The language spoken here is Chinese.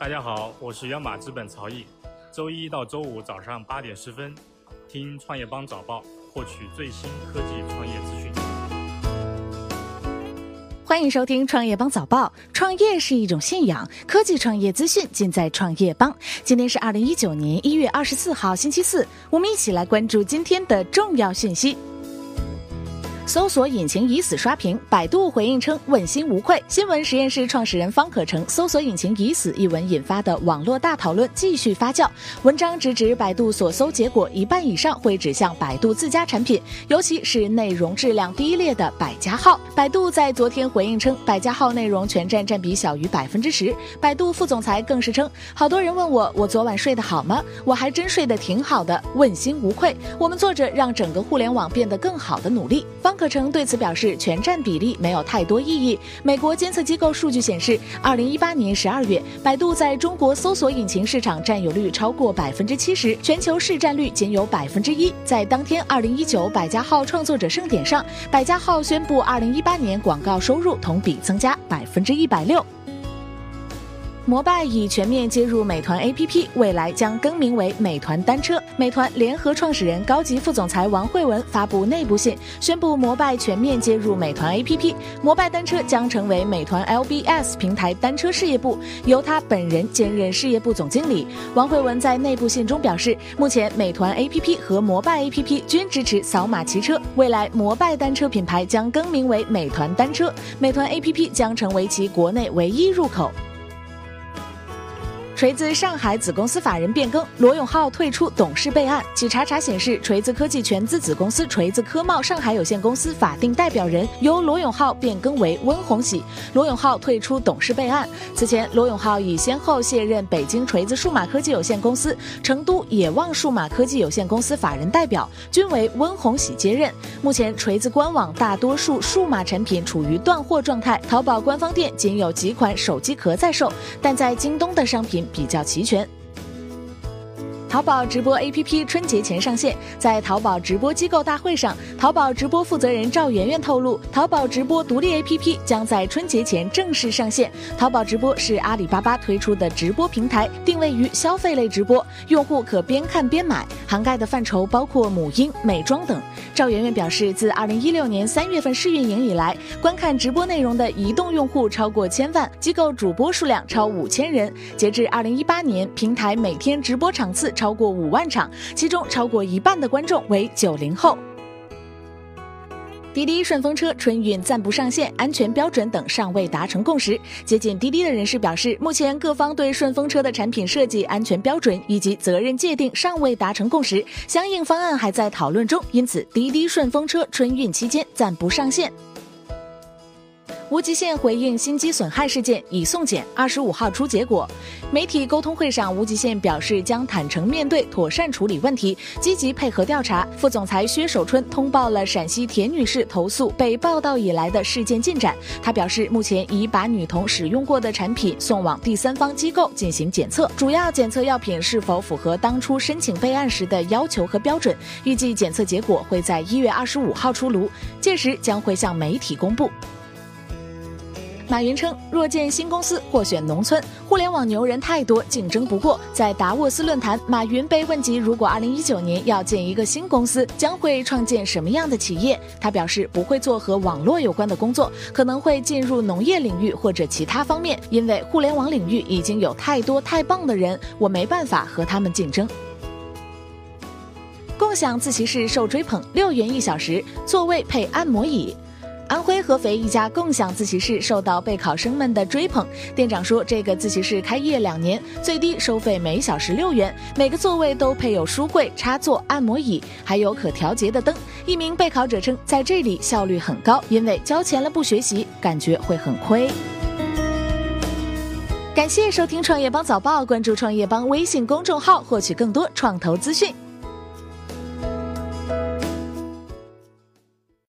大家好，我是央马资本曹毅。周一到周五早上八点十分，听创业邦早报，获取最新科技创业资讯。欢迎收听创业邦早报。创业是一种信仰，科技创业资讯尽在创业邦。今天是二零一九年一月二十四号，星期四，我们一起来关注今天的重要讯息。搜索引擎已死刷屏，百度回应称问心无愧。新闻实验室创始人方可成“搜索引擎已死”一文引发的网络大讨论继续发酵。文章直指百度所搜结果一半以上会指向百度自家产品，尤其是内容质量低劣的百家号。百度在昨天回应称，百家号内容全站占比小于百分之十。百度副总裁更是称，好多人问我，我昨晚睡得好吗？我还真睡得挺好的，问心无愧。我们做着让整个互联网变得更好的努力。方可成对此表示，全占比例没有太多意义。美国监测机构数据显示，二零一八年十二月，百度在中国搜索引擎市场占有率超过百分之七十，全球市占率仅有百分之一。在当天二零一九百家号创作者盛典上，百家号宣布，二零一八年广告收入同比增加百分之一百六。摩拜已全面接入美团 APP，未来将更名为美团单车。美团联合创始人、高级副总裁王慧文发布内部信，宣布摩拜全面接入美团 APP，摩拜单车将成为美团 LBS 平台单车事业部，由他本人兼任事业部总经理。王慧文在内部信中表示，目前美团 APP 和摩拜 APP 均支持扫码骑车，未来摩拜单车品牌将更名为美团单车，美团 APP 将成为其国内唯一入口。锤子上海子公司法人变更，罗永浩退出董事备案。企查查显示，锤子科技全资子公司锤子科贸上海有限公司法定代表人由罗永浩变更为温红喜，罗永浩退出董事备案。此前，罗永浩已先后卸任北京锤子数码科技有限公司、成都野望数码科技有限公司法人代表，均为温红喜接任。目前，锤子官网大多数数码产品处于断货状态，淘宝官方店仅有几款手机壳在售，但在京东的商品。比较齐全。淘宝直播 APP 春节前上线，在淘宝直播机构大会上，淘宝直播负责人赵媛媛透露，淘宝直播独立 APP 将在春节前正式上线。淘宝直播是阿里巴巴推出的直播平台，定位于消费类直播，用户可边看边买，涵盖的范畴包括母婴、美妆等。赵媛媛表示，自二零一六年三月份试运营以来，观看直播内容的移动用户超过千万，机构主播数量超五千人。截至二零一八年，平台每天直播场次超过五万场，其中超过一半的观众为九零后。滴滴顺风车春运暂不上线，安全标准等尚未达成共识。接近滴滴的人士表示，目前各方对顺风车的产品设计、安全标准以及责任界定尚未达成共识，相应方案还在讨论中，因此滴滴顺风车春运期间暂不上线。无极限回应心肌损害事件已送检，二十五号出结果。媒体沟通会上，无极限表示将坦诚面对，妥善处理问题，积极配合调查。副总裁薛守春通报了陕西田女士投诉被报道以来的事件进展。他表示，目前已把女童使用过的产品送往第三方机构进行检测，主要检测药品是否符合当初申请备案时的要求和标准。预计检测结果会在一月二十五号出炉，届时将会向媒体公布。马云称，若建新公司或选农村，互联网牛人太多，竞争不过。在达沃斯论坛，马云被问及如果二零一九年要建一个新公司，将会创建什么样的企业，他表示不会做和网络有关的工作，可能会进入农业领域或者其他方面，因为互联网领域已经有太多太棒的人，我没办法和他们竞争。共享自习室受追捧，六元一小时，座位配按摩椅。安徽合肥一家共享自习室受到备考生们的追捧。店长说，这个自习室开业两年，最低收费每小时六元，每个座位都配有书柜、插座、按摩椅，还有可调节的灯。一名备考者称，在这里效率很高，因为交钱了不学习，感觉会很亏。感谢收听创业邦早报，关注创业邦微信公众号，获取更多创投资讯。